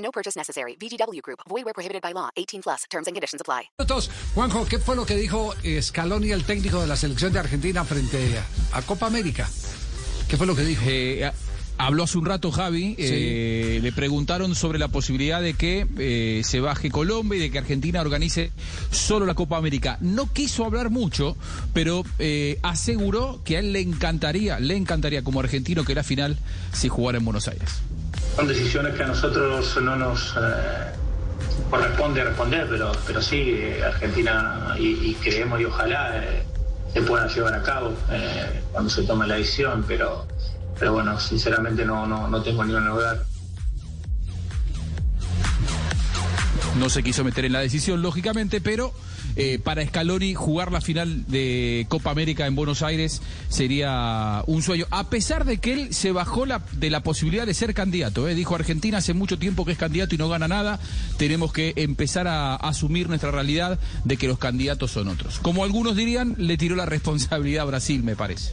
No purchase necessary. VGW Group. Void where prohibited by law. 18 plus. Terms and conditions apply. Juanjo, ¿qué fue lo que dijo Scaloni, el técnico de la selección de Argentina, frente a Copa América? ¿Qué fue lo que dijo? Eh, habló hace un rato Javi, eh, le preguntaron sobre la posibilidad de que eh, se baje Colombia y de que Argentina organice solo la Copa América. No quiso hablar mucho, pero eh, aseguró que a él le encantaría, le encantaría como argentino que la final se jugara en Buenos Aires. Son decisiones que a nosotros no nos eh, corresponde responder, pero, pero sí, eh, Argentina y, creemos y ojalá eh, se puedan llevar a cabo cuando se tome la decisión, pero, pero bueno, sinceramente no, no, no tengo ninguna novedad. No se quiso meter en la decisión, lógicamente, pero eh, para Scaloni jugar la final de Copa América en Buenos Aires sería un sueño. A pesar de que él se bajó la, de la posibilidad de ser candidato. eh. Dijo Argentina hace mucho tiempo que es candidato y no gana nada. Tenemos que empezar a asumir nuestra realidad de que los candidatos son otros. Como algunos dirían, le tiró la responsabilidad a Brasil, me parece.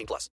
18 plus.